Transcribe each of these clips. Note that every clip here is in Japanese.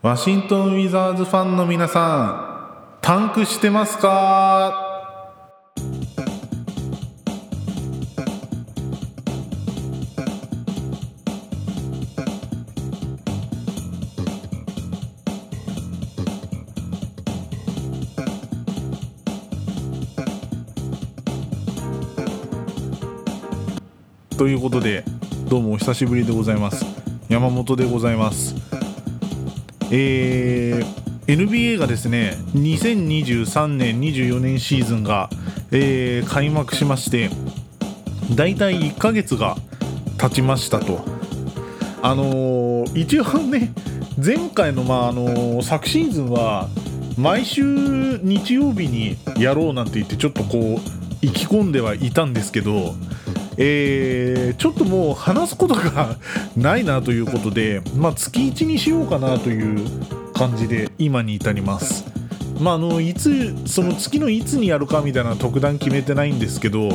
ワシントン・ウィザーズファンの皆さん、タンクしてますか？ということで、どうもお久しぶりでございます。山本でございます。えー NBA がですね2023年24年シーズンが、えー開幕しまして大体1ヶ月が経ちましたと。あのー一応ね前回の,、まああのー昨シーズンは毎週日曜日にやろうなんて言ってちょっとこう意気込んではいたんですけどえーちょっともう話すことがないなということで、まあ、月1にしようかなという感じで今に至ります。まあ、あのいつその月のいつにやるかみたいな特段決めてないんですけど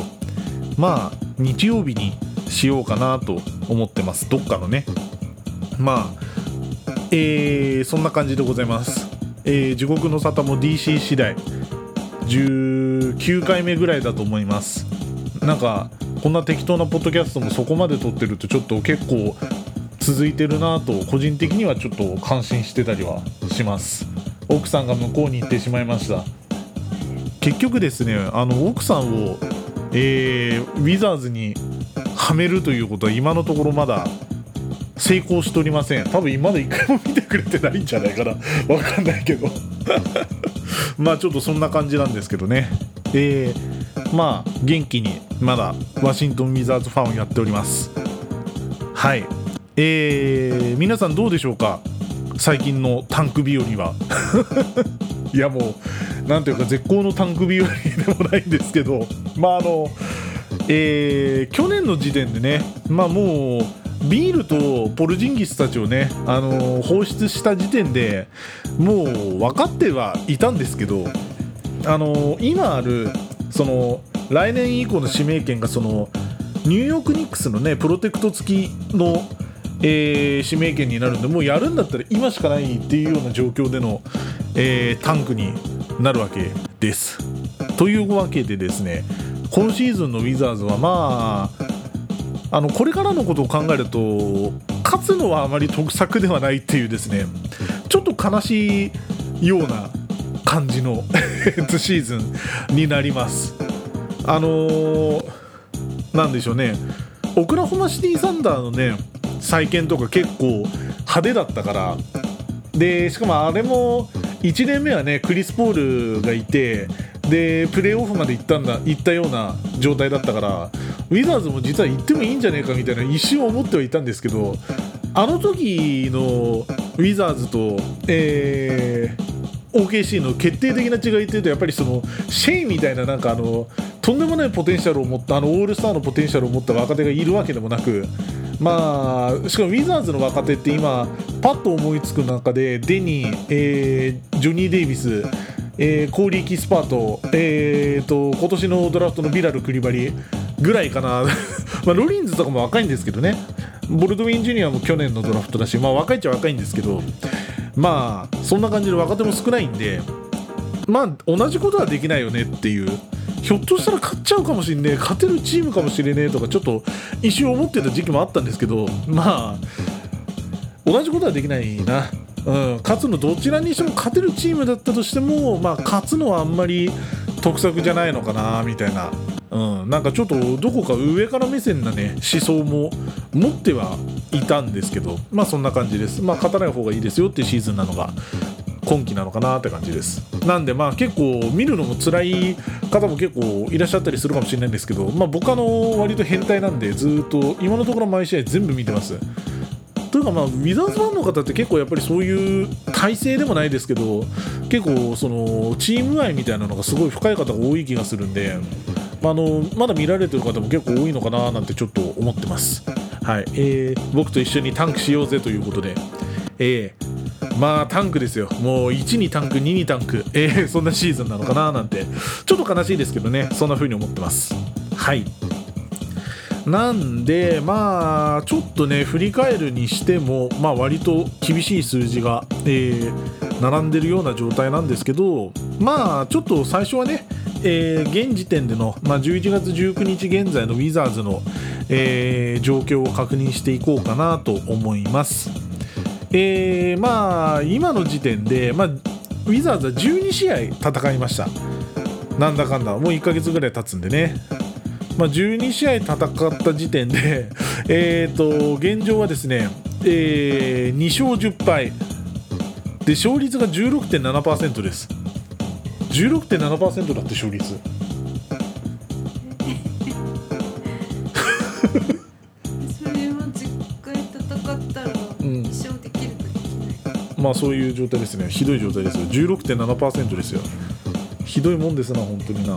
まあ日曜日にしようかなと思ってます。どっかのね。まあえーそんな感じでございます、えー地獄の沙汰も DC 次第。19回目ぐらいだと思います。なんかこんな適当なポッドキャストもそこまで撮ってるとちょっと結構続いてるなと個人的にはちょっと感心してたりはします。奥さんが向こうに行ってしまいました。結局ですねあの奥さんを、えーウィザーズにはめるということは今のところまだ成功しておりません。多分今まで一回も見てくれてないんじゃないかな。わかんないけど。まあちょっとそんな感じなんですけどね。えーまあ元気にまだワシントン・ウィザーズファンをやっております。はい。えー皆さんどうでしょうか？最近のタンク日和は。いやもうなんていうか絶好のタンク日和でもないんですけど。まああのえー去年の時点でねまあもうビールとポルジンギスたちをね、あの放出した時点でもう分かってはいたんですけど、あの今あるその来年以降の指名権がそのニューヨークニックスのねプロテクト付きの、えー指名権になるんでもうやるんだったら今しかないっていうような状況での、えータンクになるわけです。というわけでですね今シーズンのウィザーズはまああのこれからのことを考えると勝つのはあまり得策ではないっていうですねちょっと悲しいような感じの シーズンになります。あのーなんでしょうねオクラホマシティサンダーのね再建とか結構派手だったからでしかもあれも1年目はねクリス・ポールがいてでプレーオフまで行ったんだ行ったような状態だったからウィザーズも実は行ってもいいんじゃねえかみたいな一瞬思ってはいたんですけどあの時のウィザーズと、えー OKC の決定的な違いっていうとやっぱりそのシェイみたいななんかあのとんでもないポテンシャルを持ったあのオールスターのポテンシャルを持った若手がいるわけでもなくまあしかもウィザーズの若手って今パッと思いつく中でデニー、えージョニー・デイビスえーコーリー・キスパート,、えー、と今年のドラフトのビラル・クリバリぐらいかな。まあロリンズとかも若いんですけどね。ボルドウィン・ジュニアも去年のドラフトだし、まあ、若いっちゃ若いんですけどまあそんな感じで若手も少ないんでまあ同じことはできないよねっていう。ひょっとしたら勝っちゃうかもしんねえ。勝てるチームかもしれねえ。とかちょっと一瞬思ってた時期もあったんですけどまあ同じことはできないな、うん、勝つのどちらにしても勝てるチームだったとしても、まあ、勝つのはあんまり得策じゃないのかなみたいな、うん、なんかちょっとどこか上から目線なね思想も持ってはいたんですけどまあそんな感じです。まあ勝たない方がいいですよってシーズンなのが今季なのかなって感じです。なんでまあ結構見るのも辛い方も結構いらっしゃったりするかもしれないんですけどまあ僕あの割と変態なんでずっと今のところ毎試合全部見てます。というかまあウィザーズファンの方って結構やっぱりそういう体制でもないですけど結構そのチーム愛みたいなのがすごい深い方が多い気がするんで、まあ、あのまだ見られてる方も結構多いのかななんてちょっと思ってます。はい。えー僕と一緒にタンクしようぜということで。えーまあタンクですよ。もう1にタンク2にタンク。えーそんなシーズンなのかななんて。ちょっと悲しいですけどね。そんな風に思ってます。はい。なんでまあちょっとね振り返るにしてもまあ割と厳しい数字が、えー、並んでるような状態なんですけどまあちょっと最初はね、えー、現時点での、まあ、11月19日現在のウィザーズの、えー、状況を確認していこうかなと思います。えー、まあ今の時点で、まあ、ウィザーズは12試合戦いました。なんだかんだもう1ヶ月ぐらい経つんでねまあ、12試合戦った時点で、えー、と現状はですね、えー、2勝10敗。で勝率が16.7%です。16.7%だって勝率。それは10回戦ったら1勝できるかできない、うん、まあそういう状態ですねひどい状態ですよ16.7%ですよひどいもんですな本当にな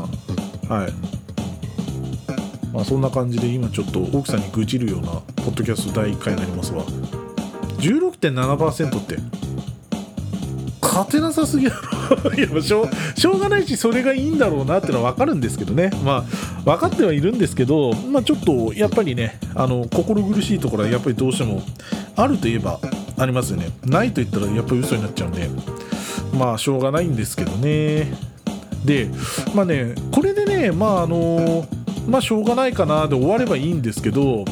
はいまあ、そんな感じで今ちょっと奥さんに愚痴るようなポッドキャスト第1回になりますわ。16.7%って勝てなさすぎだろ。い やしょしょうがないしそれがいいんだろうなってのは分かるんですけどね。まあ分かってはいるんですけど、まあ、ちょっとやっぱりねあの心苦しいところはやっぱりどうしてもあるといえばありますよね。ないと言ったらやっぱり嘘になっちゃうんで。まあしょうがないんですけどね。でまあねこれでねまああのまあしょうがないかなで終わればいいんですけど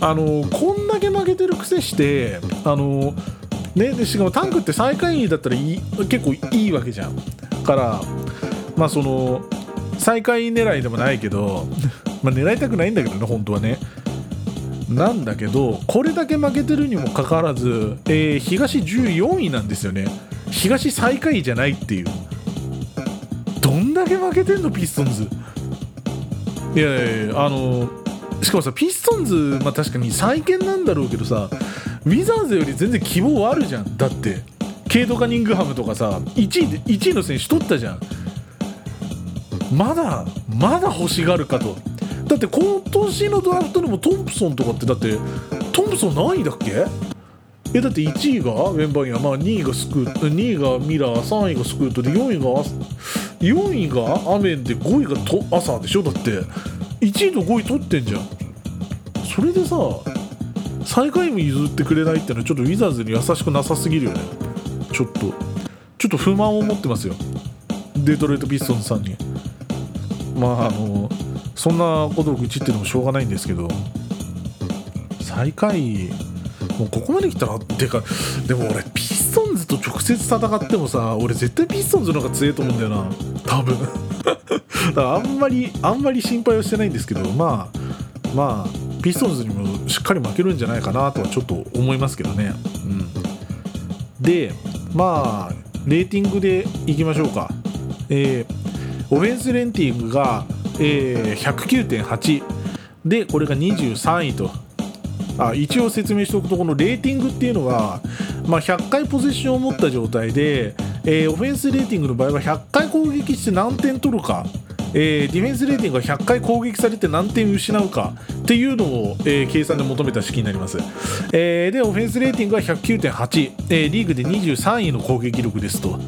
あのこんだけ負けてるくせしてあのねでしかもタンクって最下位だったらいい結構いいわけじゃん。からまあその最下位狙いでもないけどまあ狙いたくないんだけどね本当はね。なんだけどこれだけ負けてるにもかかわらず、えー、東14位なんですよね。東最下位じゃないっていう。どんだけ負けてんのピストンズいやいやあのしかもさピストンズ、まあ、確かに再建なんだろうけどさウィザーズより全然希望あるじゃん。だってケイト・カニングハムとかさ1位で1位の選手取ったじゃん。まだまだ欲しがるかと。だって今年のドラフトでもトンプソンとかってだってトンプソン何位だっけ？えだって1位がウェンバイア、まあ、2位がスクート2位がミラー3位がスクートで4位が4位が雨で5位がと朝でしょ？だって。1位と5位取ってんじゃん。それでさ最下位も譲ってくれないってのはちょっとウィザーズに優しくなさすぎるよね。ちょっと。ちょっと不満を持ってますよ。デトロイト・ピストンさんに。まああのそんなことを愚痴ってのもしょうがないんですけど。最下位もうここまで来たらてかでも俺ピストンズと直接戦ってもさ俺絶対ピストンズの方が強いと思うんだよな。多分。だからあんまりあんまり心配はしてないんですけどまあまあピストンズにもしっかり負けるんじゃないかなとはちょっと思いますけどね。うん。でまあレーティングでいきましょうか。えー、オフェンスレンティングが、えー、109.8でこれが23位と。あ一応説明しておくとこのレーティングっていうのは、まあ、100回ポゼッションを持った状態で、えー、オフェンスレーティングの場合は100回攻撃して何点取るか、えー、ディフェンスレーティングが100回攻撃されて何点失うかっていうのを、えー、計算で求めた式になります、えー、でオフェンスレーティングは109.8、えー、リーグで23位の攻撃力ですと。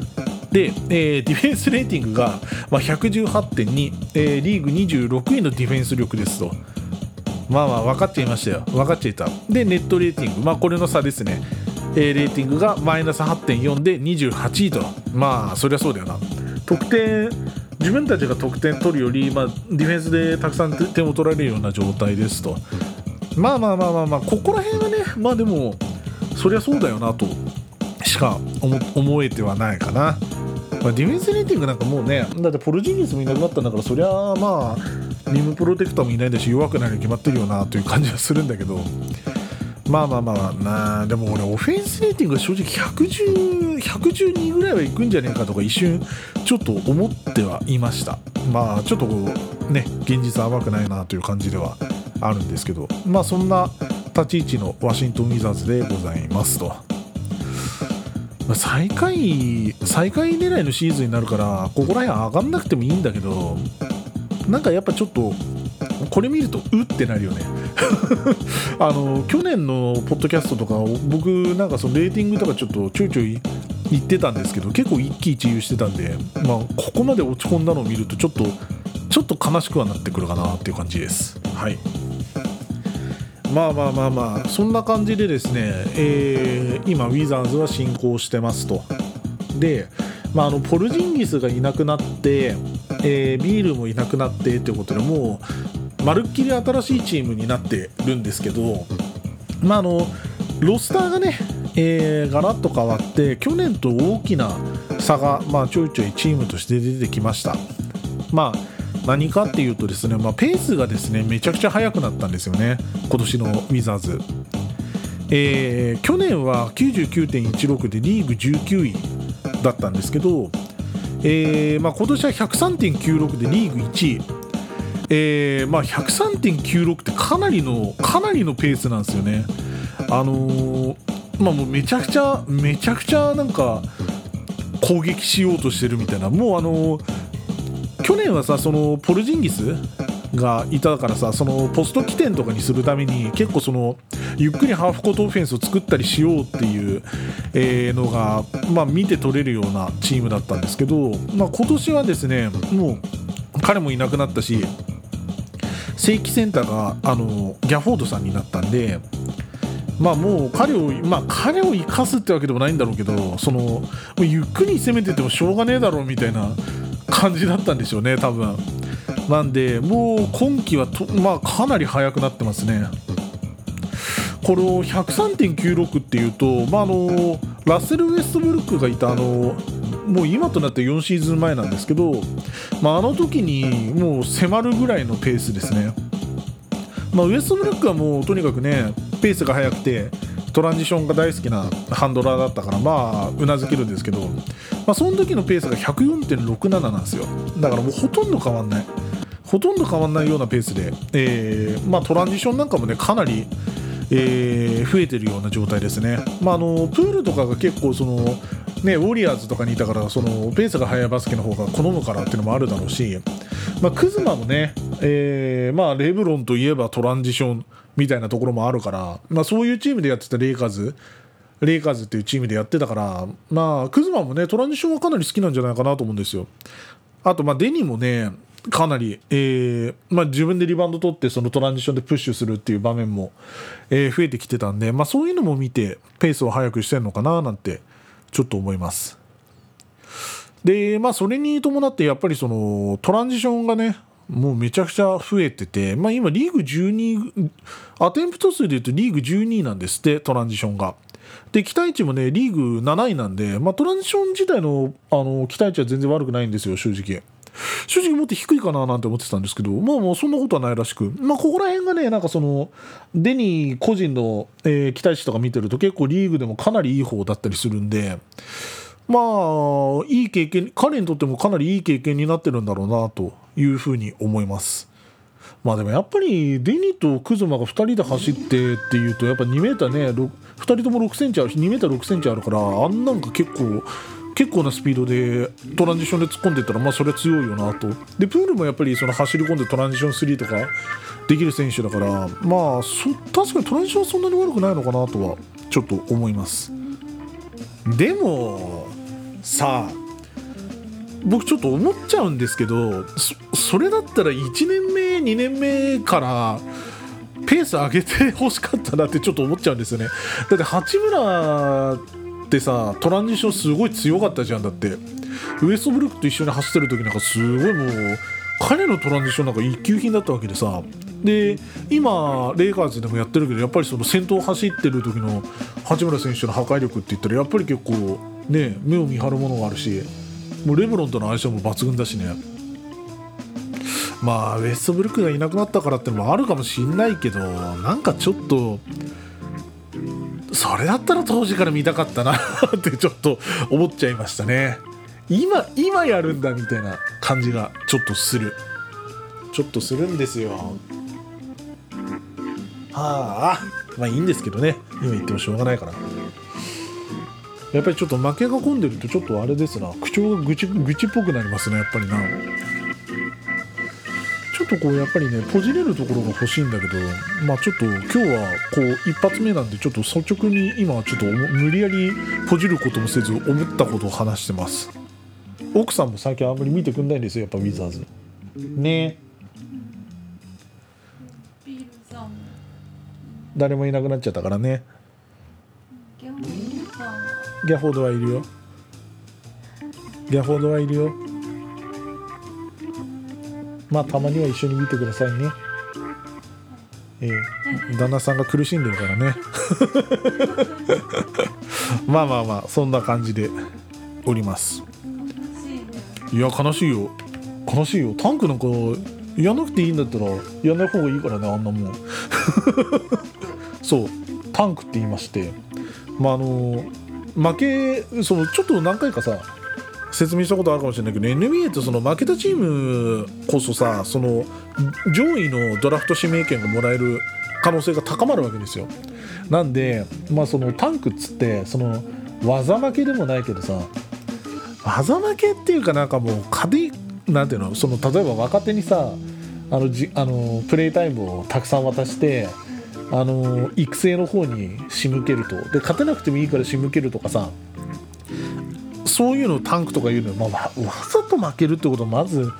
で、えー、ディフェンスレーティングが、まあ、118.2、えー、リーグ26位のディフェンス力ですと。まあまあ分かっちゃいましたよ。分かっちゃいた。でネットレーティング。まあこれの差ですね、えー、レーティングがマイナス8.4で28位と。まあそりゃそうだよな。得点自分たちが得点取るより、まあ、ディフェンスでたくさん点を取られるような状態ですと。まあまあまあまあまあここら辺はねまあでもそりゃそうだよなと。しか思えてはないかな、まあ、ディフェンスレーティングなんかもうねだってポルジーニスもいなくなったんだからそりゃまあリムプロテクターもいないんだし弱くなるに決まってるよなという感じはするんだけど。まあまあまあなあでも俺オフェンスレーティングが正直110 112ぐらいはいくんじゃねえかとか一瞬ちょっと思ってはいました。まあちょっとね現実甘くないなという感じではあるんですけど。まあそんな立ち位置のワシントン・ウィザーズでございますと。最下位最下位狙いのシーズンになるからここら辺上がんなくてもいいんだけどなんかやっぱちょっとこれ見るとうってなるよね。あの去年のポッドキャストとか僕なんかそのレーティングとかちょっとちょいちょい言ってたんですけど結構一喜一憂してたんで、まあ、ここまで落ち込んだのを見るとちょっとちょっと悲しくはなってくるかなっていう感じです。はい。まあまあまあまあそんな感じでですね、えー、今ウィザーズは進行してますと。で、まあ、あのポルジンギスがいなくなって、えー、ビールもいなくなってということでもうまるっきり新しいチームになってるんですけどまああのロスターがね、えー、ガラッと変わって去年と大きな差が、まあ、ちょいちょいチームとして出てきました。まあ何かっていうとですね、まあ、ペースがですねめちゃくちゃ速くなったんですよね。今年のウィザーズ、えー、去年は99.16でリーグ19位だったんですけど、えーまあ、今年は103.96でリーグ1位。えーまあ、103.96ってかなりのかなりのペースなんですよね。あのー、まあもうめちゃくちゃめちゃくちゃなんか攻撃しようとしてるみたいなもうあのー去年はさそのポルジンギスがいたからさそのポスト起点とかにするために結構そのゆっくりハーフコートオフェンスを作ったりしようっていう、えのが、まあ、見て取れるようなチームだったんですけど、まあ、今年はですねもう彼もいなくなったし正規センターがあのギャフォードさんになったんで。まあもう彼を、まあ、彼を生かすってわけでもないんだろうけどそのゆっくり攻めててもしょうがねえだろうみたいな感じだったんでしょうね多分なんでもう今季はと、まあ、かなり速くなってますねこの103.96っていうと、まあ、あのラッセル・ウェストブルックがいたあのもう今となって4シーズン前なんですけど、まあ、あの時にもう迫るぐらいのペースですね、まあ、ウエストブルックはもうとにかくねペースが速くてトランジションが大好きなハンドラーだったからまあうなずけるんですけどまあ、その時のペースが104.67なんですよ。だからもうほとんど変わんない。ほとんど変わんないようなペースで、えーまあ、トランジションなんかもねかなり、えー、増えてるような状態ですね、まあ、あのプールとかが結構そのね、ウォリアーズとかにいたからそのペースが速いバスケの方が好むからっていうのもあるだろうし、まあ、クズマもね、えーまあ、レブロンといえばトランジションみたいなところもあるから、まあ、そういうチームでやってたレイカーズレイカーズっていうチームでやってたからまあクズマもねトランジションはかなり好きなんじゃないかなと思うんですよ。あとまあデニもねかなり、えーまあ、自分でリバウンド取ってそのトランジションでプッシュするっていう場面も、えー、増えてきてたんで、まあ、そういうのも見てペースを速くしてるのかななんてちょっと思いますでまあそれに伴ってやっぱりそのトランジションがねもうめちゃくちゃ増えてて、まあ、今リーグ12アテンプト数でいうとリーグ12なんですってトランジションがで期待値もねリーグ7位なんで、まあ、トランジション自体のあの期待値は全然悪くないんですよ正直。正直もっと低いかななんて思ってたんですけど、まあもうそんなことはないらしく、まあここら辺がね、なんかその、デニー個人の、えー、期待値とか見てると結構リーグでもかなりいい方だったりするんで、まあ、いい経験、彼にとってもかなりいい経験になってるんだろうなというふうに思います。まあでもやっぱりデニーとクズマが2人で走ってっていうとやっぱ2メーターね2人とも6センチあるし2メーター6センチあるからあんなんか結構結構なスピードでトランジションで突っ込んでったらまあそれは強いよなと。でプールもやっぱりその走り込んでトランジション3とかできる選手だからまあそ確かにトランジションはそんなに悪くないのかなとはちょっと思います。でもさあ僕ちょっと思っちゃうんですけどそれだったら1年目2年目からペース上げてほしかったなってちょっと思っちゃうんですよね。だって八村ってさトランジションすごい強かったじゃんだって。ウエストブルックと一緒に走ってる時なんかすごいもう彼のトランジションなんか一級品だったわけでさ。で今レイカーズでもやってるけどやっぱりその先頭走ってる時の八村選手の破壊力って言ったらやっぱり結構ね目を見張るものがあるしもうレブロンとの相性も抜群だしね。まあウェストブルックがいなくなったからってのもあるかもしんないけどなんかちょっとそれだったら当時から見たかったなってちょっと思っちゃいましたね。今今やるんだみたいな感じがちょっとする。ちょっとするんですよ。はあ。まあいいんですけどね。今言ってもしょうがないから。やっぱりちょっと負けが込んでるとちょっとあれですな。口調が愚痴愚痴っぽくなりますねやっぱりなっとこうやっぱりねポジれるところが欲しいんだけどまあちょっと今日はこう一発目なんでちょっと率直に今はちょっと無理やりポジることもせず思ったことを話してます。奥さんも最近あんまり見てくんないんですよやっぱウィザーズね誰もいなくなっちゃったからね。ギャフォードはいるよ。ギャフォードはいるよまあたまには一緒に見てくださいね。ええ。旦那さんが苦しんでるからね。まあまあまあそんな感じでおります。いや悲しいよ。悲しいよ。タンクなんかやんなくていいんだったらやんない方がいいからねあんなもん。そう。タンクって言いまして。まああの負けそのちょっと何回かさ説明したことあるかもしれないけど NBA ってその負けたチームこそさその上位のドラフト指名権がもらえる可能性が高まるわけですよ。なんでまあそのタンクっつってその技負けでもないけどさ技負けっていうかなんかもう勝てなんていうの？その例えば若手にさあのじあのプレイタイムをたくさん渡してあの育成の方に仕向けると。で勝てなくてもいいから仕向けるとかさそういうのタンクとかいうのは、まあ、わざと負けるってことはまず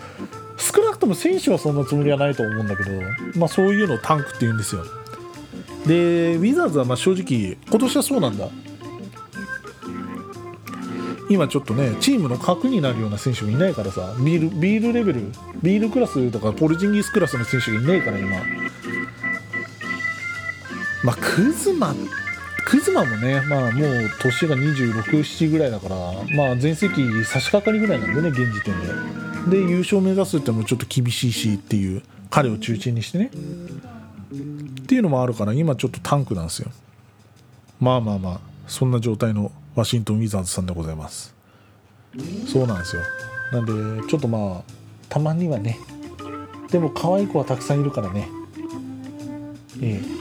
少なくとも選手はそんなつもりはないと思うんだけど、まあ、そういうのをタンクって言うんですよ。でウィザーズはま正直今年はそうなんだ。今ちょっとねチームの核になるような選手がいないからさビールビールレベルビールクラスとかポルジンギスクラスの選手がいないから今。まあクズマクズマもねまあもう年が267ぐらいだからまあ全盛期差し掛かりぐらいなんでね現時点で。で優勝目指すってのもちょっと厳しいしっていう彼を中心にしてね。っていうのもあるから今ちょっとタンクなんですよ。まあまあまあそんな状態のワシントン・ウィザーズさんでございます。そうなんですよ。なんでちょっとまあたまにはね。でも可愛い子はたくさんいるからね。ええ。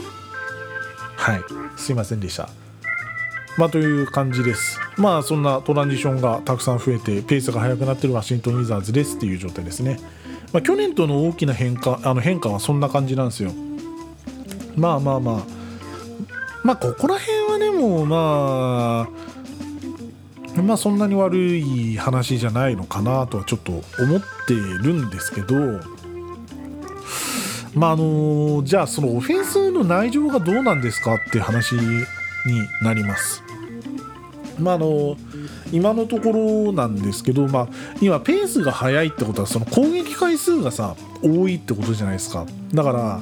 はい。すいませんでした。まあという感じです。まあそんなトランジションがたくさん増えてペースが速くなってるワシントン・ウィザーズですっていう状態ですね、まあ、去年との大きな変化あの変化はそんな感じなんですよ。まあまあまあまあここら辺はでもまあまあそんなに悪い話じゃないのかなとはちょっと思ってるんですけどまああのじゃあそのオフェンスの内情がどうなんですかって話になります。まああの今のところなんですけど、まあ、今ペースが速いってことはその攻撃回数がさ多いってことじゃないですかだから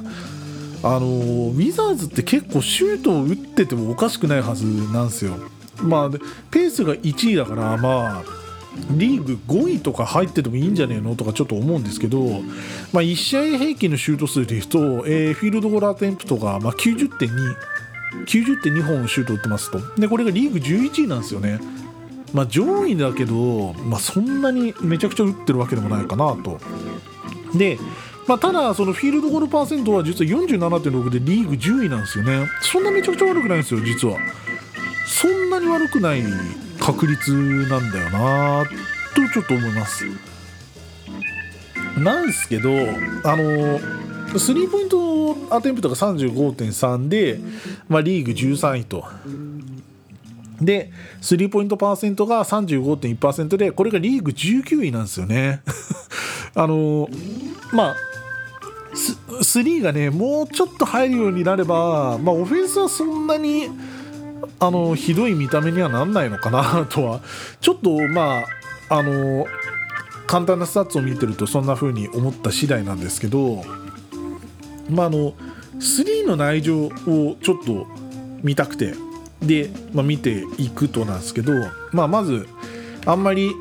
あのウィザーズって結構シュートを打っててもおかしくないはずなんですよ。まあ、でペースが1位だからまあリーグ5位とか入っててもいいんじゃねえのとかちょっと思うんですけど、まあ、1試合平均のシュート数でいうと、えーフィールドゴールアテンプトが、まあ、90.2 90.2本シュート打ってますとでこれがリーグ11位なんですよね。まあ、上位だけど、まあ、そんなにめちゃくちゃ打ってるわけでもないかなと。で、まあ、ただ、そのフィールドゴールパーセントは実は47.6でリーグ10位なんですよね。そんなめちゃくちゃ悪くないんですよ、実は。そんなに悪くない確率なんだよなとちょっと思います。なんですけど、あのスリーポイントアテンプトが35.3で、まあ、リーグ13位と。で、スリーポイントパーセントが35.1%で、これがリーグ19位なんですよね。あのまあ、スリーがね、もうちょっと入るようになれば、まあ、オフェンスはそんなにあのひどい見た目にはなんないのかな とは、ちょっとまあ、あの簡単なスタッツを見てると、そんな風に思った次第なんですけど、まあ、あの3の内情をちょっと見たくてで、まあ、見ていくとなんですけど、まあ、まずあんまり、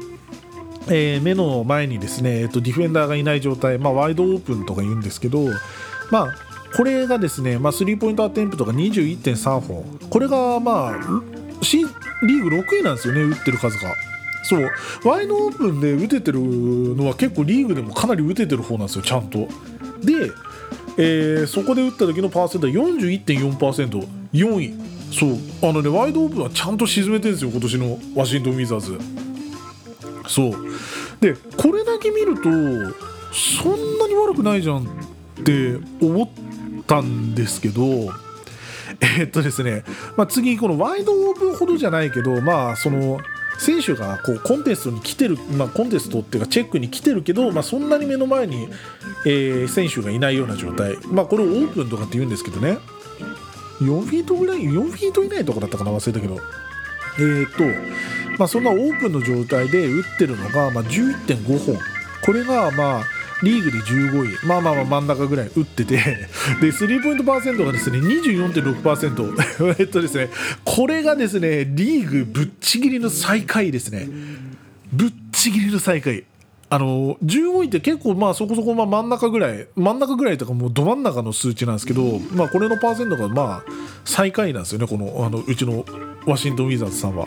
えー目の前にですね、えっと、ディフェンダーがいない状態、まあ、ワイドオープンとか言うんですけど、まあ、これがですね、まあ、スリーポイントアテンプトが21.3本これがまあシリーグ6位なんですよね打ってる数が。そう。ワイドオープンで打ててるのは結構リーグでもかなり打ててる方なんですよちゃんと。で、えーそこで打った時のパーセントは 41.4%4 位。そう。あのねワイドオープンはちゃんと沈めてるんですよ今年のワシントン・ウィザーズ。そう。でこれだけ見るとそんなに悪くないじゃんって思ったんですけどえーっとですね、まあ、次このワイドオープンほどじゃないけどまあその選手がこうコンテストに来てる、まあ、コンテストっていうかチェックに来てるけど、まあ、そんなに目の前に、えー選手がいないような状態、まあ、これをオープンとかって言うんですけどね。4フィートぐらい4フィート以内とかだったかな？忘れたけど。えーとまあ、そんなオープンの状態で打ってるのが、まあ、11.5本。これがまあリーグで15位。まあまあまあ真ん中ぐらい打ってて。でスリーポイントパーセントがですね24.6% えっとですねこれがですねリーグぶっちぎりの最下位ですね。ぶっちぎりの最下位。あの15位って結構まあそこそこまあ真ん中ぐらい。真ん中ぐらいとかもうど真ん中の数値なんですけど、まあ、これのパーセントがまあ最下位なんですよねこのあのうちのワシントン・ウィザーズさんは。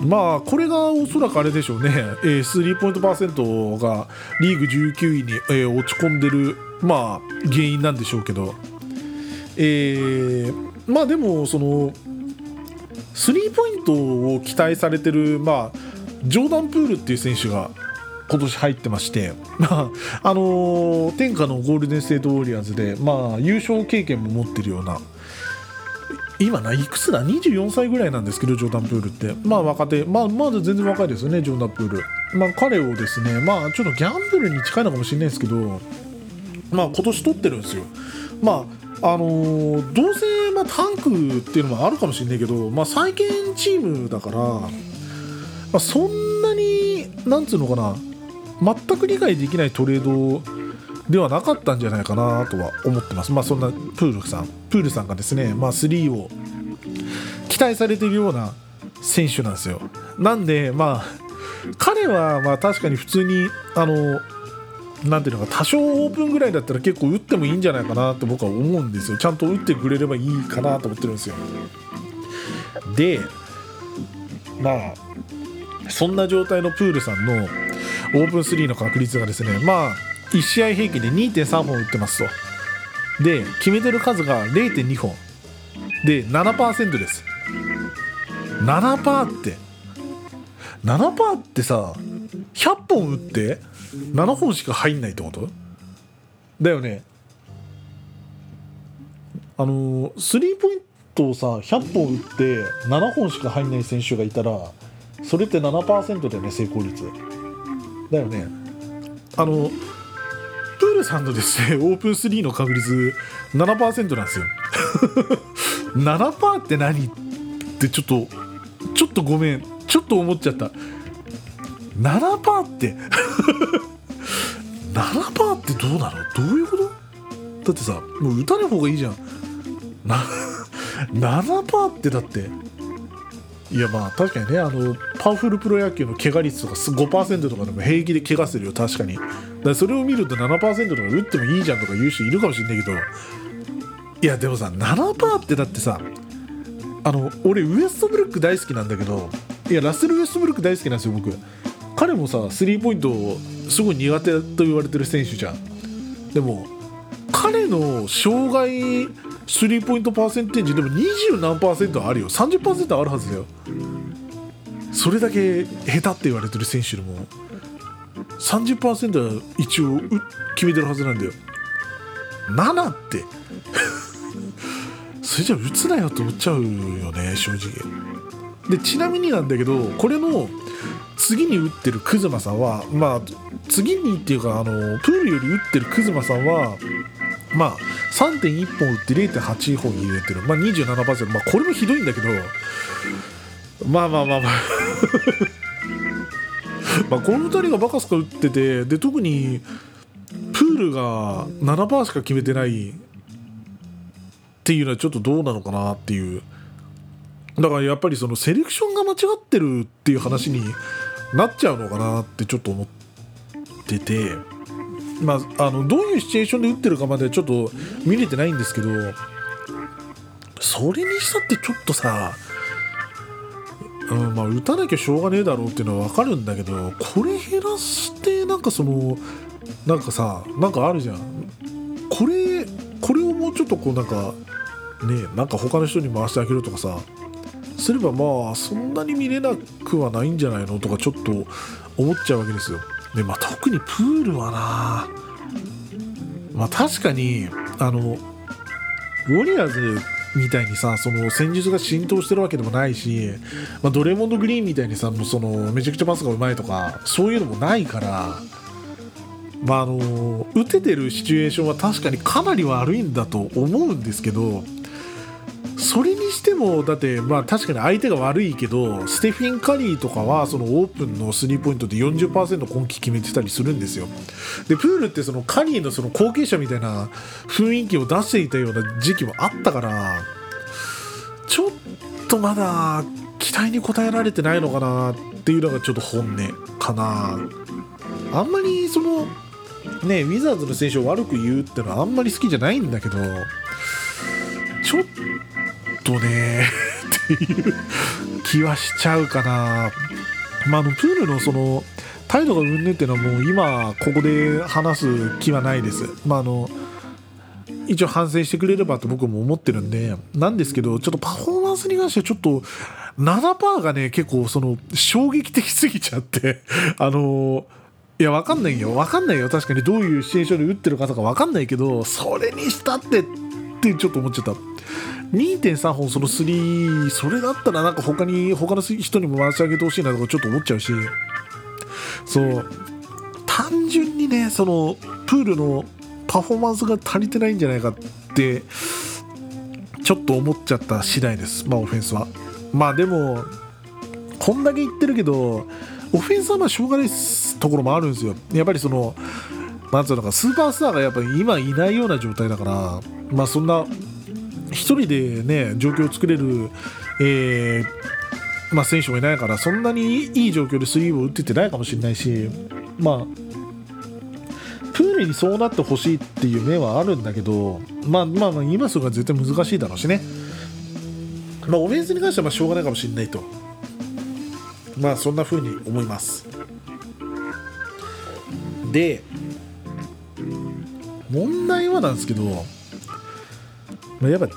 まあこれがおそらくあれでしょうね、えー、スリーポイントパーセントがリーグ19位に、えー、落ち込んでる、まあ、原因なんでしょうけど、えー、まあでもそのスリーポイントを期待されてる、まあ、ジョーダン・プールっていう選手が今年入ってまして、まああのー、天下のゴールデン・ステート・ウォリアーズで、まあ、優勝経験も持ってるような今ないくつだ？24歳ぐらいなんですけどジョーダン・プールって。まあ若手。まあまだ全然若いですよねジョーダン・プール。まあ彼をですねまあちょっとギャンブルに近いのかもしれないですけどまあ今年取ってるんですよ。まああのー、どうせ、まあ、タンクっていうのもあるかもしれないけど、まあ、再建チームだから、まあ、そんなになんつうのかな全く理解できないトレードではなかったんじゃないかなとは思ってます。まあそんなプールさん、プールさんがですね、まあ3を期待されているような選手なんですよ。なんで、まあ彼はまあ確かに普通にあのなんていうのか多少オープンぐらいだったら結構打ってもいいんじゃないかなと僕は思うんですよちゃんと打ってくれればいいかなと思ってるんですよでまあそんな状態のプールさんのオープン3の確率がですねまあ1試合平均で2.3本打ってますと。で決めてる数が0.2本で7%です。7%って。7%ってさ100本打って7本しか入んないってこと？だよね。あのスリーポイントをさ100本打って7本しか入んない選手がいたらそれって7%だよね成功率。だよね。あのールさんのですね。オープン3の確率7%なんですよ。7%って何ってちょっとちょっとごめん。ちょっと思っちゃった。7%って？7%ってどうなの？どういうこと？だってさもう打たない方がいいじゃん。7% ってだって。いやまあ確かにねあのパワフルプロ野球の怪我率とか5%とかでも平気で怪我するよ。確かに。だそれを見ると7%とか打ってもいいじゃんとか言う人いるかもしれないけどいやでもさ7%ってだってさあの俺ウエストブルック大好きなんだけどいやラッセル・ウエストブルック大好きなんですよ僕。彼もさスリーポイントすごい苦手と言われてる選手じゃん。でも彼の障害スリーポイントパーセンテージでも20何パーセントあるよ。30%あるはずだよ。それだけ下手って言われてる選手でも。30%は一応決めてるはずなんだよ。7って。それじゃあ打つなよって思っちゃうよね正直。でちなみになんだけどこれの次に打ってるクズマさんはまあ次にっていうかあのプールより打ってるクズマさんはまあ、3.1本打って0.8本入れてる、まあ、27%、まあ、これもひどいんだけど、まあまあまあまあ。まあこの2人がバカスカ打っててで特にプールが7%しか決めてないっていうのはちょっとどうなのかなっていうだからやっぱりそのセレクションが間違ってるっていう話になっちゃうのかなってちょっと思ってて。まあ、あのどういうシチュエーションで打ってるかまでちょっと見れてないんですけどそれにしたってちょっとさ、うんまあ、打たなきゃしょうがねえだろうっていうのは分かるんだけどこれ減らしてなんかそのなんかさなんかあるじゃんこれこれをもうちょっとこうなんかねなんか他の人に回してあげるとかさすればまあそんなに見れなくはないんじゃないのとかちょっと思っちゃうわけですよ。でまあ、特にプールはなまあ確かにあのウォリアーズみたいにさその戦術が浸透してるわけでもないし、まあ、ドレモンド・グリーンみたいにさもうそのめちゃくちゃパスがうまいとかそういうのもないから、まあ、あの打ててるシチュエーションは確かにかなり悪いんだと思うんですけどそれにしてもだってまあ確かに相手が悪いけどステフィン・カリーとかはそのオープンのスリーポイントで40%今季決めてたりするんですよ。でプールってそのカリーのその後継者みたいな雰囲気を出していたような時期もあったからちょっとまだ期待に応えられてないのかなっていうのがちょっと本音かな。あんまりそのねウィザーズの選手を悪く言うってのはあんまり好きじゃないんだけどちょっとねっていう気はしちゃうかな。まあ、のプールのその態度がうんぬっていうのはもう今ここで話す気はないです。まあの一応反省してくれればと僕も思ってるんでなんですけどちょっとパフォーマンスに関してはちょっと7%がね結構その衝撃的すぎちゃって あのいやわかんないよわかんないよ確かにどういうシチュエーションで打ってるかとかわかんないけどそれにしたってってちょっと思っちゃった。2.3本その3それだったらなんか他に他の人にも回し上げてほしいなとかちょっと思っちゃうし。そう。単純にねそのプールのパフォーマンスが足りてないんじゃないかってちょっと思っちゃった次第です。まあオフェンスは。まあでもこんだけ言ってるけどオフェンスはまあしょうがないところもあるんですよ。やっぱりそのなんつうのかスーパースターがやっぱ今いないような状態だからまあそんな1人でね状況を作れる、えーまあ、選手もいないからそんなにいい状況でスリーを打っててないかもしれないしまあプールにそうなってほしいっていう面はあるんだけどまあまあまあ今すぐは絶対難しいだろうしね。まあオフェンスに関してはまあしょうがないかもしれないと。まあそんな風に思います。で問題はなんですけど、まあ、やっぱ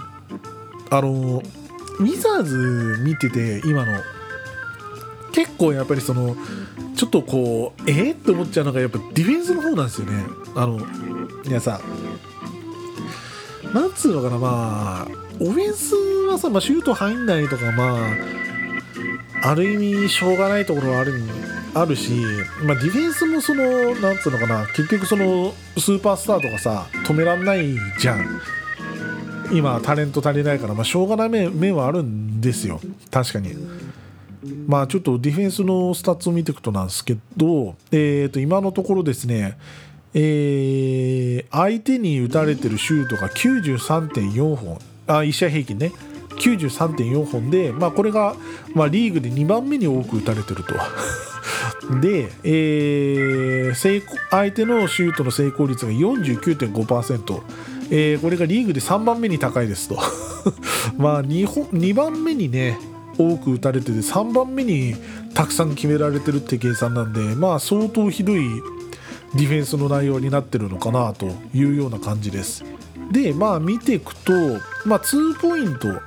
あのウィザーズ見てて今の結構やっぱりそのちょっとこうえー、って思っちゃうのがやっぱディフェンスの方なんですよね。あのいやさなんつうのかなまあオフェンスはさ、まあ、シュート入んないとかまあある意味しょうがないところはあるんあるし、まあ、ディフェンスもそのなんつうのかな結局そのスーパースターとかさ止めらんないじゃん。今タレント足りないから、まあ、しょうがない面はあるんですよ。確かに。まあちょっとディフェンスのスタッツを見ていくとなんですけど、えー、と今のところですねえー、相手に打たれてるシュートが93.4本。あ1試合平均ね。93.4本で、まあ、これが、まあ、リーグで2番目に多く打たれてると。で、えー、成功相手のシュートの成功率が49.5%、えー、これがリーグで3番目に高いですと。まあ 2, 本2番目にね多く打たれてて3番目にたくさん決められてるって計算なんでまあ相当ひどいディフェンスの内容になってるのかなというような感じです。でまあ見ていくと、まあ、2ポイント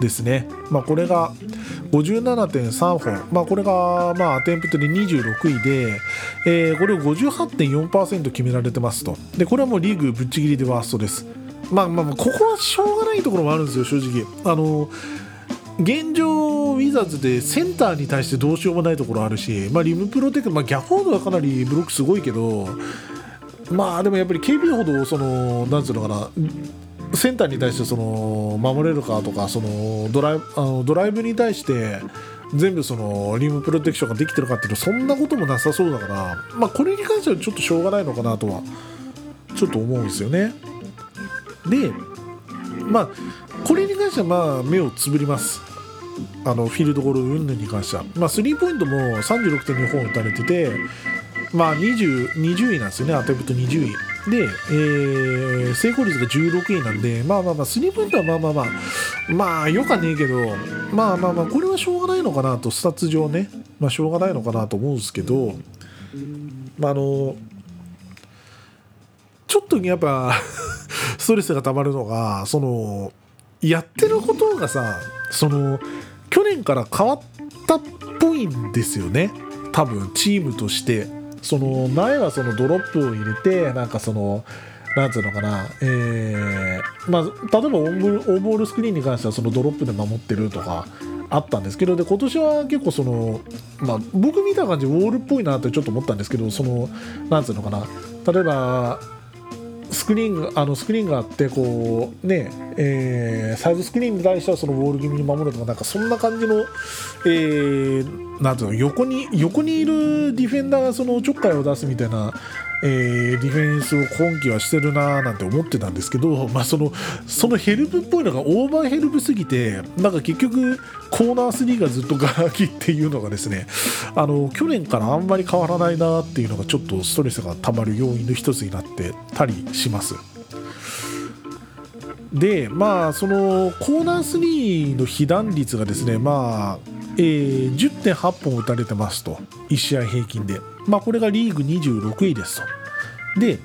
ですね、まあ、これが57.3本、まあ、これがまあアテンプトで26位で、えー、これを58.4%決められてますと。でこれはもうリーグぶっちぎりでワーストです。まあまあまあここはしょうがないところもあるんですよ正直。あの現状、ウィザーズでセンターに対してどうしようもないところあるし、まあ、リムプロテクまあ、ギャフォードはかなりブロックすごいけど、まあでもやっぱり KB ほどそのなんつうのかなセンターに対してその守れるかとかそのドライあのドライブに対して全部そのリムプロテクションができてるかっていうとそんなこともなさそうだから、まあ、これに関してはちょっとしょうがないのかなとはちょっと思うんですよね。でまあこれに関してはまあ目をつぶります。あのフィールドゴール云々に関しては、まあ、スリーポイントも36.2本打たれてて、まあ20、20位なんですよね、アテプト20位。で、えー、成功率が16位なんで、まあまあまあ、スリーポイントはまあまあまあ、まあ、よかねえけど、まあまあまあ、これはしょうがないのかなと、スタッツ上ね、まあ、しょうがないのかなと思うんですけど、まあ、あの、ちょっとやっぱストレスがたまるのが、その、やってることがさ、その、去年から変わったっぽいんですよね、多分、チームとして。その前はそのドロップを入れてなんかそのなんつうのかな、えーまあ、例えばオーボールスクリーンに関してはそのドロップで守ってるとかあったんですけどで今年は結構その、まあ、僕見た感じウォールっぽいなってちょっと思ったんですけどそのなんつうのかな例えばスクリーンがあのスクリーンがあってこうね、えーサイドスクリーンに対してはそのボール気味に守るとかなんかそんな感じの、えーなんていうの横に横にいるディフェンダーがそのちょっかいを出すみたいな、えーディフェンスを今季はしてるなーなんて思ってたんですけど、まあ、そのそのヘルプっぽいのがオーバーヘルプすぎてなんか結局コーナー3がずっとガラ空きっていうのがですねあの去年からあんまり変わらないなっていうのがちょっとストレスがたまる要因の一つになってたりします。でまあそのコーナー3の被弾率がですねまあ、えー10.8本打たれてますと1試合平均で。まあこれがリーグ26位ですと。で、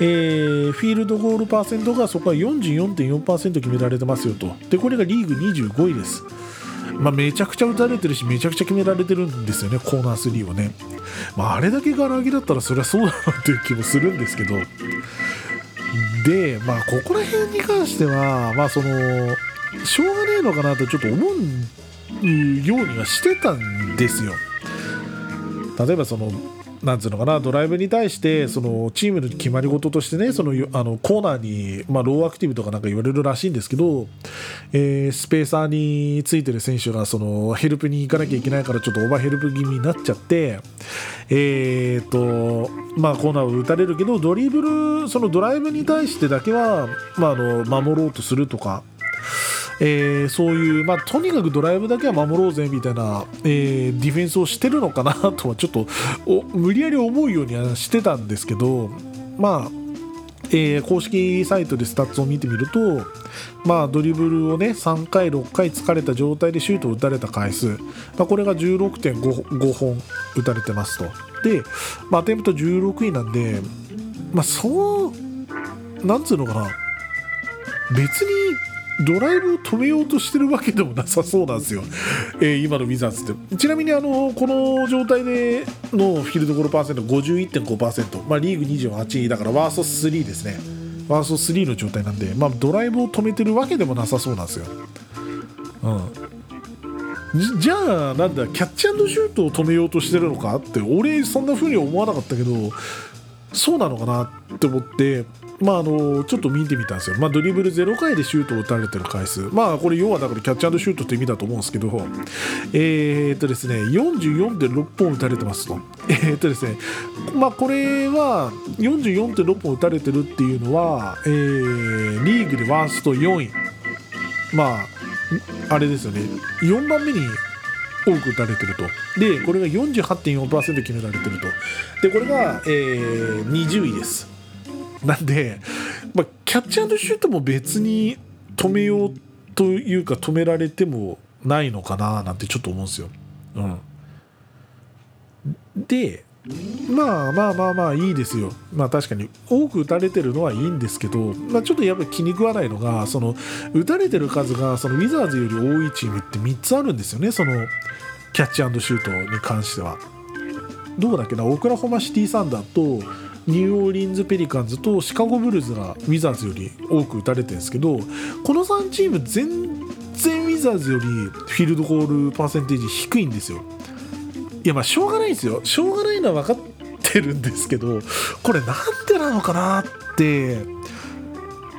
えーフィールドゴールパーセントがそこは44.4%決められてますよと。でこれがリーグ25位です。まあ、めちゃくちゃ打たれてるしめちゃくちゃ決められてるんですよねコーナー3をね、まあ、あれだけガラ空きだったらそりゃそうだなっていう気もするんですけど。でまあここら辺に関してはまあそのしょうがねえのかなとちょっと思うようにはしてたんですよ。例えばそのなんつうのかなドライブに対してそのチームの決まり事としてねそのあのコーナーに、まあ、ローアクティブとかなんか言われるらしいんですけど、えースペーサーについてる選手がそのヘルプに行かなきゃいけないからちょっとオーバーヘルプ気味になっちゃってえー、とまあコーナーを打たれるけどドリブルそのドライブに対してだけは、まあ、あの守ろうとするとか。えーそういう、まあ、とにかくドライブだけは守ろうぜみたいな、えーディフェンスをしてるのかなとはちょっと無理やり思うようにはしてたんですけど、まあえー公式サイトでスタッツを見てみると、まあ、ドリブルをね3回、6回突かれた状態でシュートを打たれた回数、まあ、これが16.5本打たれてますと。で、まあ、アテンプト16位なんで、まあ、そうなんつうのかな別にドライブを止めようとしてるわけでもなさそうなんですよ、えー今のウィザーズって。ちなみにあのこの状態でのフィールドゴールパーセント。51.5%、まあ、リーグ28位だからワースト3ですね。ワースト3の状態なんで、まあ、ドライブを止めてるわけでもなさそうなんですよ、うん、じじゃあなんだキャッチシュートを止めようとしてるのかって俺そんな風に思わなかったけどそうなのかなって思って、まあ、あのちょっと見てみたんですよ、まあ、ドリブル0回でシュートを打たれてる回数、まあ、これ要はだからキャッチシュートって意味だと思うんですけど、えーっとですね、44.6本打たれてますと。えーっとですね、まあ、これは44.6本打たれてるっていうのは、えーリーグでワースト4位、まあ、あれですよね、4番目に多く打たれてると。で、これが48.4%決められてると。で、これが、えー20位です。なんで、まあ、キャッチアンドシュートも別に止めようというか止められてもないのかななんてちょっと思うんですよ。うん、でまあまあまあまあいいですよ。まあ確かに多く打たれてるのはいいんですけど、まあ、ちょっとやっぱ気に食わないのがその打たれてる数がそのウィザーズより多いチームって3つあるんですよねそのキャッチアンドシュートに関しては。どこだっけなオクラホマシティサンダーとニューオーリンズ・ペリカンズとシカゴ・ブルズがウィザーズより多く打たれてるんですけどこの3チーム全然ウィザーズよりフィールドゴールパーセンテージ低いんですよ。いやまあしょうがないですよ。しょうがないのは分かってるんですけどこれなんでなのかなって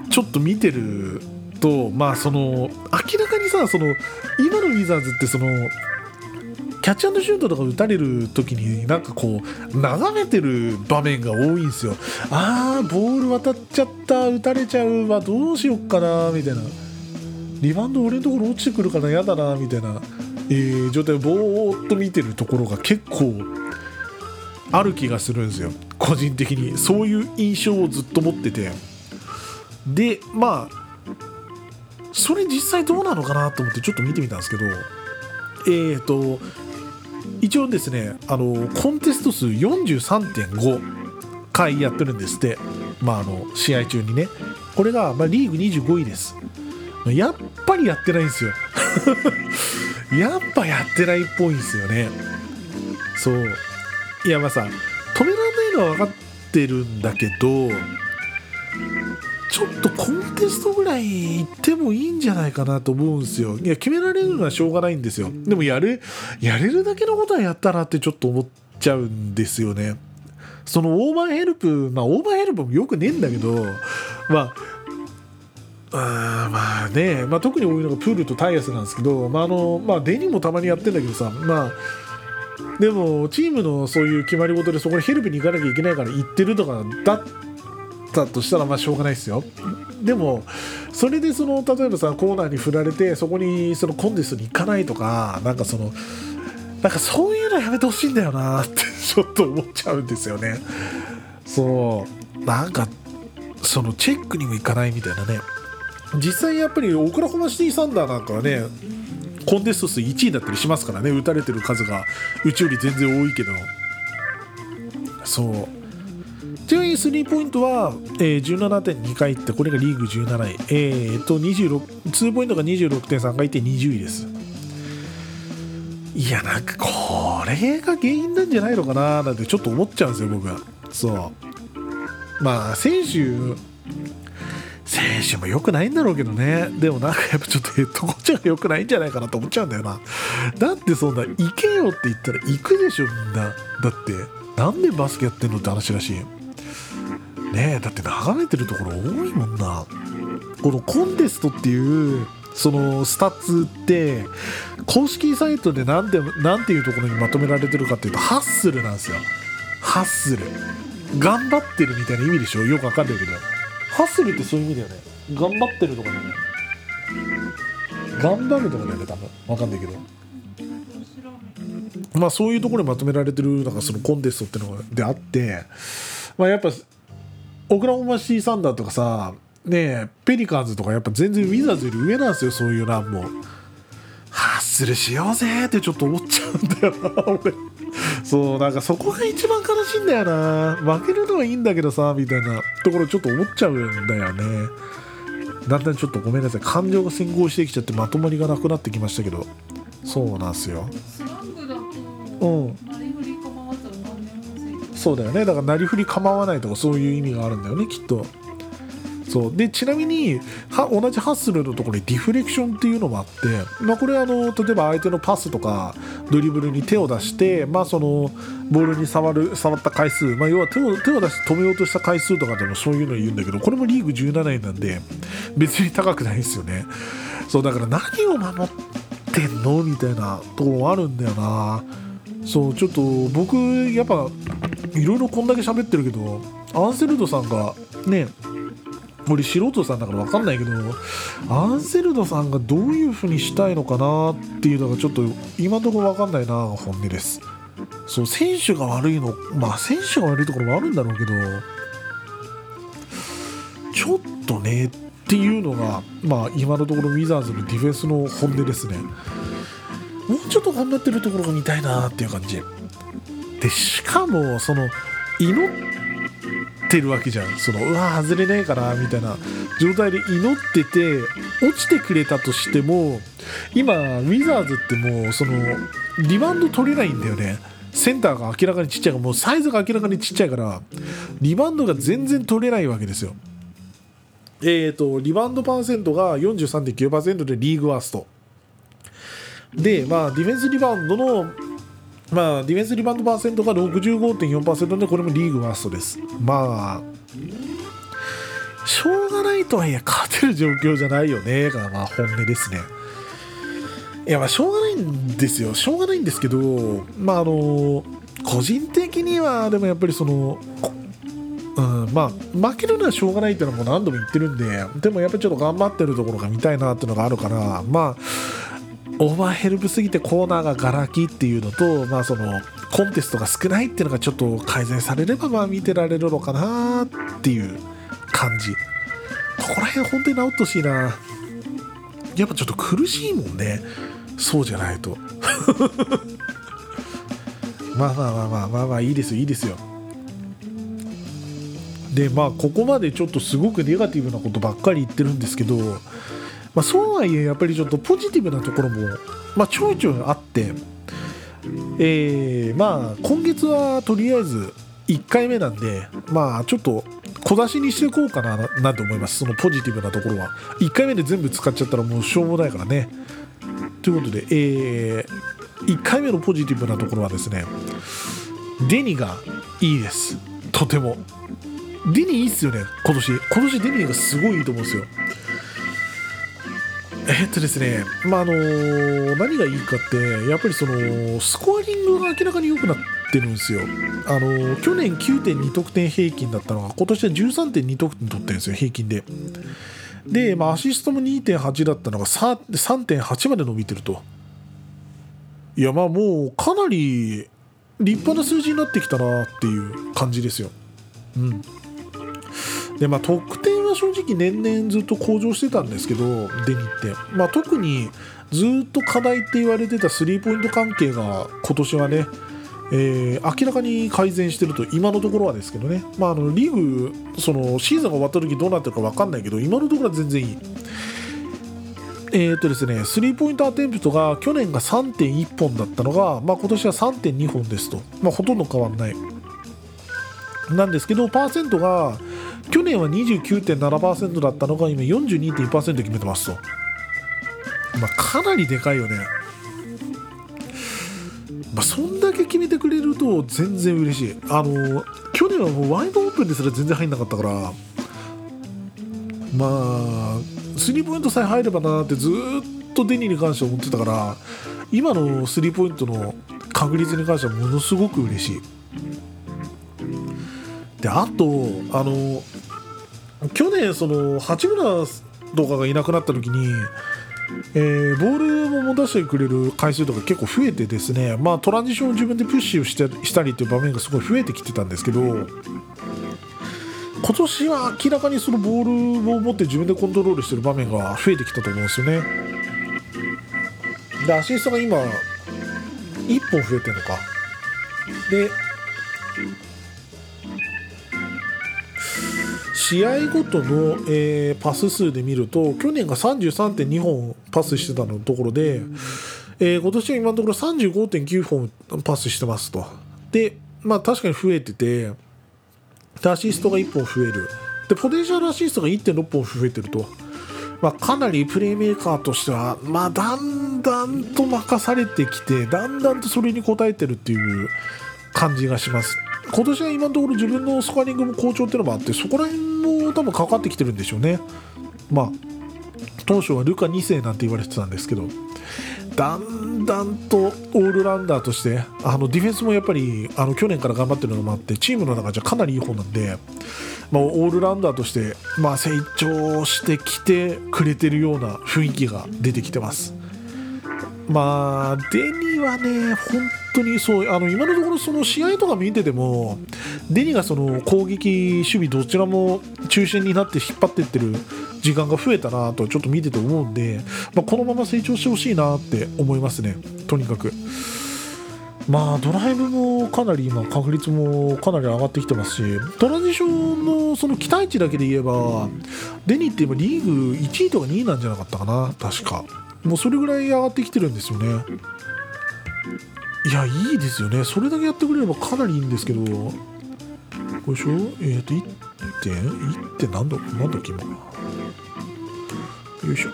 ちょっと見てるとまあその明らかにさその今のウィザーズってそのキャッチシュートとか打たれる時になんかこう眺めてる場面が多いんですよ。あーボール渡っちゃった打たれちゃうわどうしよっかなみたいな。リバウンド俺のところ落ちてくるから嫌だなみたいな、えー状態をぼーっと見てるところが結構ある気がするんですよ。個人的に。そういう印象をずっと持ってて。でまあそれ実際どうなのかなと思ってちょっと見てみたんですけど。えーと一応ですねあのコンテスト数43.5回やってるんですって、まあ、あの試合中にね。これが、まあ、リーグ25位です。やっぱりやってないんですよ。やっぱやってないっぽいんですよね。そう。いやまあさ止められないのは分かってるんだけどちょっとコンテストぐらい行ってもいいんじゃないかなと思うんですよ。いや、決められるのはしょうがないんですよ。でも、やる、やれるだけのことはやったなってちょっと思っちゃうんですよね。そのオーバーヘルプまあオーバーヘルプもよくねえんだけどまああまあね、まあ、特に多いのがプールとタイアスなんですけど、まああのまあ、デニもたまにやってんだけどさ、まあ、でもチームのそういう決まり事でそこにヘルプに行かなきゃいけないから行ってるとかだったとしたらまあしょうがないですよ。でもそれでその例えばさコーナーに振られてそこにそのコンテストに行かないとかなんかそのなんかそういうのやめてほしいんだよなってちょっと思っちゃうんですよね。そうなんかそのチェックにも行かないみたいなね。実際やっぱりオクラホマシティサンダーなんかはねコンテスト数1位だったりしますからね。打たれてる数がうちより全然多いけど。そう。ちなみにスリーポイントは、えー、17.2回ってこれがリーグ17位。えー、と26 2ポイントが26.3回って20位です。いやなんかこれが原因なんじゃないのかななんてちょっと思っちゃうんですよ僕は。そう。まあ選手選手も良くないんだろうけどね。でもなんかやっぱちょっとヘッドコーチが良くないんじゃないかなと思っちゃうんだよな。だってそんな行けよって言ったら行くでしょみんな。だってなんでバスケやってんのって話だしい。ねだって眺めてるところ多いもんな。このコンテストっていうそのスタッツって公式サイトで何て何ていうところにまとめられてるかっていうとハッスルなんですよ。ハッスル。頑張ってるみたいな意味でしょ？よくわかんないけど。ハッスルってそういう意味だよね。頑張ってるとかじゃない。頑張るとかだよね多分。わかんないけど。まあそういうところにまとめられてるなんかそのコンテストってのであって。まあやっぱオクラホマシーサンダーとかさねペリカンズとかやっぱ全然ウィザーズより上なんですよそういうランも。ハッスルしようぜってちょっと思っちゃうんだよな俺。そうなんかそこが一番悲しいんだよな。負けるのはいいんだけどさみたいなところちょっと思っちゃうんだよね。だんだんちょっとごめんなさい。感情が先行してきちゃってまとまりがなくなってきましたけど。そうなんすよ。うんそうだよね。だからなりふり構わないとかそういう意味があるんだよねきっと。そう。でちなみには同じハッスルのところにディフレクションっていうのもあって、まあ、これあの例えば相手のパスとかドリブルに手を出して、まあ、そのボールに触る触った回数、まあ、要は手を手を出して止めようとした回数とかでもそういうの言うんだけどこれもリーグ17位なんで別に高くないですよね。そうだから何を守ってんの？みたいなところもあるんだよな。そうちょっと僕やっぱいろいろこんだけ喋ってるけどアンセルドさんがね俺素人さんだから分かんないけどアンセルドさんがどういう風にしたいのかなっていうのがちょっと今のところ分かんないな本音です。そう選手が悪いのまあ選手が悪いところもあるんだろうけどちょっとねっていうのがまあ今のところウィザーズのディフェンスの本音ですね。もうちょっと頑張ってるところが見たいなっていう感じ。でしかもその祈ってるわけじゃん。そのうわ外れねえかなみたいな状態で祈ってて落ちてくれたとしても今ウィザーズってもうそのリバウンド取れないんだよね。センターが明らかにちっちゃいからもうサイズが明らかにちっちゃいからリバウンドが全然取れないわけですよ。えーとリバウンドパーセントが43.9%でリーグワースト。で、まあ、ディフェンスリバウンドの、まあ、ディフェンスリバウンドパーセントが65.4%で、これもリーグワーストです。まあ、しょうがないとはいえ、勝てる状況じゃないよね、が、まあ、本音ですね。いや、まあ、しょうがないんですよ。しょうがないんですけど、まあ、あの、個人的には、でもやっぱりその、うん、まあ負けるのはしょうがないっていうのはも何度も言ってるんででもやっぱりちょっと頑張ってるところが見たいなっていうのがあるからまあオーバーヘルプすぎてコーナーががら空きっていうのと、まあ、そのコンテストが少ないっていうのがちょっと改善されればまあ見てられるのかなっていう感じ。ここら辺本当に治ってほしいな。やっぱちょっと苦しいもんね。そうじゃないと。まあまあまあまあまあまあいいですよいいですよ。でまあここまでちょっとすごくネガティブなことばっかり言ってるんですけど、まあ、そうはいえやっぱりちょっとポジティブなところも、まあ、ちょいちょいあって、えーまあ今月はとりあえず1回目なんでまあちょっと小出しにしていこうかななんて思います。そのポジティブなところは。1回目で全部使っちゃったらもうしょうもないからね。ということで、えー1回目のポジティブなところはですねデニがいいです。とても。デニーいいっすよね今年。今年デニーがすごいいいと思うんですよ。えっとですね、まああの何がいいかってやっぱりそのスコアリングが明らかに良くなってるんですよ、あの去年9.2得点平均だったのが今年は13.2得点取ってるんですよ平均で。で、まあ、アシストも2.8だったのが3.8まで伸びてると。いやまあもうかなり立派な数字になってきたなっていう感じですよ。うん。でまあ得点は正直年々ずっと向上してたんですけどデニって、まあ、特にずっと課題って言われてたスリーポイント関係が今年はね、えー、明らかに改善してると今のところはですけどね、まあ、あのリーグそのシーズンが終わった時どうなってるか分かんないけど今のところは全然いい。えーとですね、スリーポイントアテンプトが去年が3.1本だったのが、まあ、今年は3.2本ですと、まあ、ほとんど変わらない。なんですけど、パーセントが去年は29.7%だったのが今42.1%決めてますと、まあ、かなりでかいよね、まあ、そんだけ決めてくれると全然嬉しい。あの去年はもうワイドオープンですら全然入んなかったからまあスリーポイントさえ入ればなってずっとデニーに関しては思ってたから今のスリーポイントの確率に関してはものすごく嬉しい。であとあの去年その八村とかがいなくなった時に、えー、ボールも持たせてくれる回数とか結構増えてですね、まあ、トランジションを自分でプッシュしてしたりっていう場面がすごい増えてきてたんですけど今年は明らかにそのボールを持って自分でコントロールしてる場面が増えてきたと思うんですよね。でアシストが今1本増えてるのか。で試合ごとの、えー、パス数で見ると去年が33.2本パスしてたのところで、えー、今年は今のところ35.9本パスしてますと。で、まあ確かに増えてて、アシストが1本増える。で、ポテンシャルアシストが1.6本増えてると。まあ、かなりプレーメーカーとしては、まあ、だんだんと任されてきて、だんだんとそれに応えてるっていう感じがします。今年は今のところ自分のスコアリングも好調っていうのもあってそこら辺も多分かかってきてるんでしょうねまあ当初はルカ2世なんて言われてたんですけどだんだんとオールラウンダーとしてあのディフェンスもやっぱりあの去年から頑張ってるのもあってチームの中じゃかなりいい方なんで、まあ、オールラウンダーとして、まあ、成長してきてくれてるような雰囲気が出てきてます。まあデニーはね本当にそうあの今のところその試合とか見ててもデニがその攻撃守備どちらも中心になって引っ張っていってる時間が増えたなとちょっと見てて思うんで、まあ、このまま成長してほしいなって思いますね。とにかく。まあドライブもかなり今確率もかなり上がってきてますしトランジションのその期待値だけで言えばデニって今リーグ1位とか2位なんじゃなかったかな確か。もうそれぐらい上がってきてるんですよね。いやいいですよね。それだけやってくれればかなりいいんですけど。これでしょ？えっ、ー、と1点1点何だ何だっけ今。よいしょ。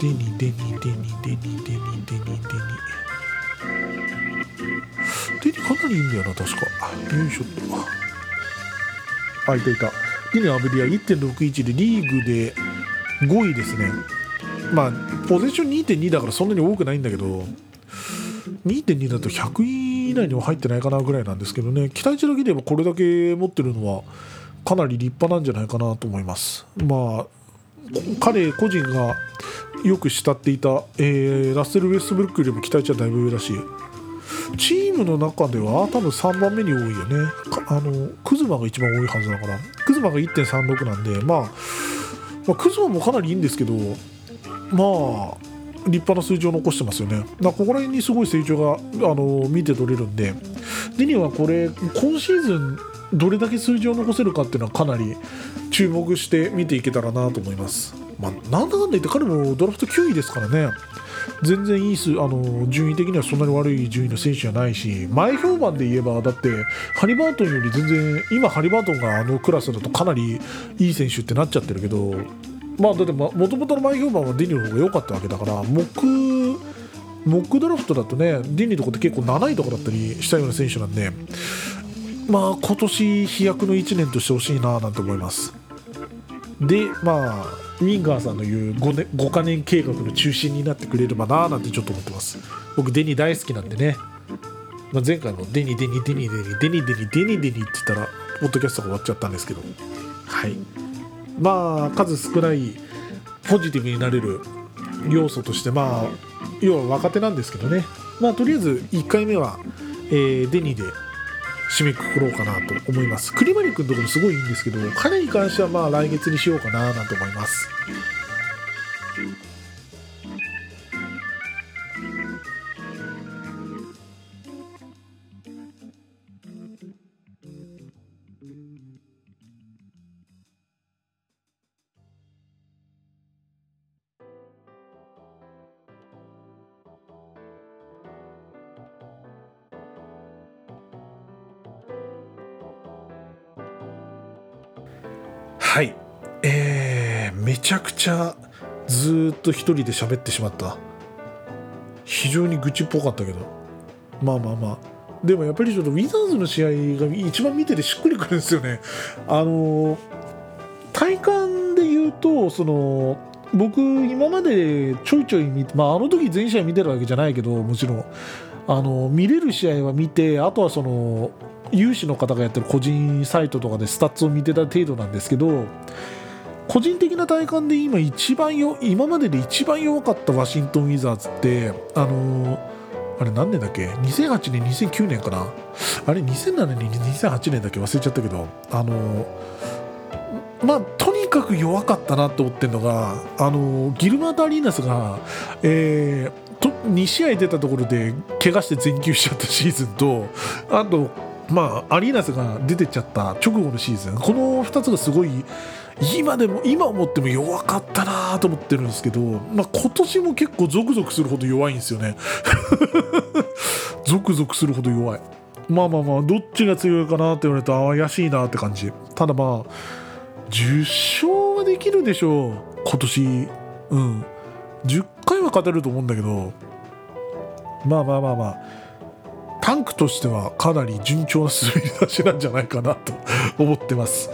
デニデニデニデニデニデニデニデニデニかなりいいんだよな確か。よいしょ。っとあいたいた。デニアブリア1.61でリーグで5位ですね。まあポゼッション2.2だからそんなに多くないんだけど。2.2だと100位以内には入ってないかなぐらいなんですけどね。期待値だけで言えばこれだけ持ってるのはかなり立派なんじゃないかなと思います。まあ彼個人がよく慕っていた、えー、ラッセル・ウェストブルックよりも期待値はだいぶ上だしチームの中では多分3番目に多いよね。あのクズマが一番多いはずだから。クズマが1.36なんで、まあ、まあ、クズマもかなりいいんですけどまあ立派な数字を残してますよね。ここら辺にすごい成長があの見て取れるんで、デニーはこれ、今シーズン、どれだけ数字を残せるかっていうのはかなり注目して見ていけたらなと思います。まあ、なんだかんだ言って彼もドラフト9位ですからね。全然いい数あの順位的にはそんなに悪い順位の選手じゃないし前評判で言えばだってハリバートンより全然今ハリバートンがあのクラスだとかなりいい選手ってなっちゃってるけどまあだってもともとの前評判はディニーの方が良かったわけだからモックドラフトだとねディニーとかって結構7位とかだったりしたような選手なんでまあ今年飛躍の1年としてほしいななんて思います。でまあウィンガーさんの言う 5, 年5カ年計画の中心になってくれればななんてちょっと思ってます。僕デニー大好きなんでね、まあ、前回もデニーデニーデニーデニーデニーデニーデニーデニーって言ったらポッドキャストが終わっちゃったんですけど。はい。まあ数少ないポジティブになれる要素としてまあ要は若手なんですけどね。まあとりあえず1回目は、えー、デニーで締めくくろうかなと思います。栗リ君のところすごいいいんですけど彼に関してはまあ来月にしようかななんて思います。はい。えー、めちゃくちゃずっと一人で喋ってしまった。非常に愚痴っぽかったけど。まあまあまあ。でもやっぱりちょっとウィザーズの試合が一番見ててしっくりくるんですよね。あの体感で言うとその僕今までちょいちょい見て、まあ、あの時全試合見てるわけじゃないけどもちろん。あの見れる試合は見てあとはその有志の方がやってる個人サイトとかでスタッツを見てた程度なんですけど個人的な体感で今一番よ今までで一番弱かったワシントン・ウィザーズってあのあれ何年だっけ？2008年2009年かな？あれ2007年2008年だっけ？忘れちゃったけどあのまあとにかく弱かったなと思ってるのがあのギルバート・アリーナスが、えー、と2試合出たところで怪我して全休しちゃったシーズンとあとまあ、アリーナスが出てっちゃった直後のシーズン。この2つがすごい今でも今思っても弱かったなと思ってるんですけど、まあ、今年も結構ゾクゾクするほど弱いんですよね。ゾクゾクするほど弱い。まあまあまあどっちが強いかなって言われたら怪しいなって感じ。ただまあ10勝はできるでしょう。今年。うん。10回は勝てると思うんだけど。まあまあまあまあ。タンクとしてはかなり順調な滑り出しなんじゃないかなと 思ってます。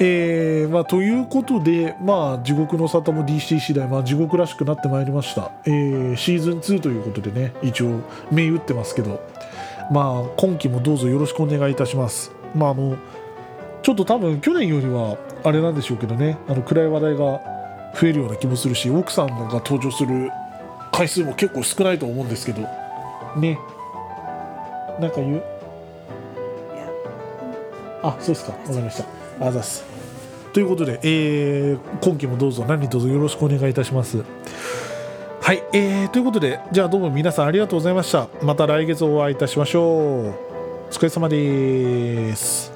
えーまあ、ということで、まあ、地獄の沙汰も DC 次第、まあ、地獄らしくなってまいりました、えー、シーズン2ということでね一応銘打ってますけど、まあ、今期もどうぞよろしくお願いいたします、まあ、あのちょっと多分去年よりはあれなんでしょうけどねあの暗い話題が増えるような気もするし奥さんが登場する回数も結構少ないと思うんですけど。ね。なんか言う？あそうですか。わかりました。あざっす。ということで、えー今期もどうぞ。何卒よろしくお願いいたします。はい、えーということでじゃあどうも皆さんありがとうございました。また来月お会いいたしましょう。お疲れ様です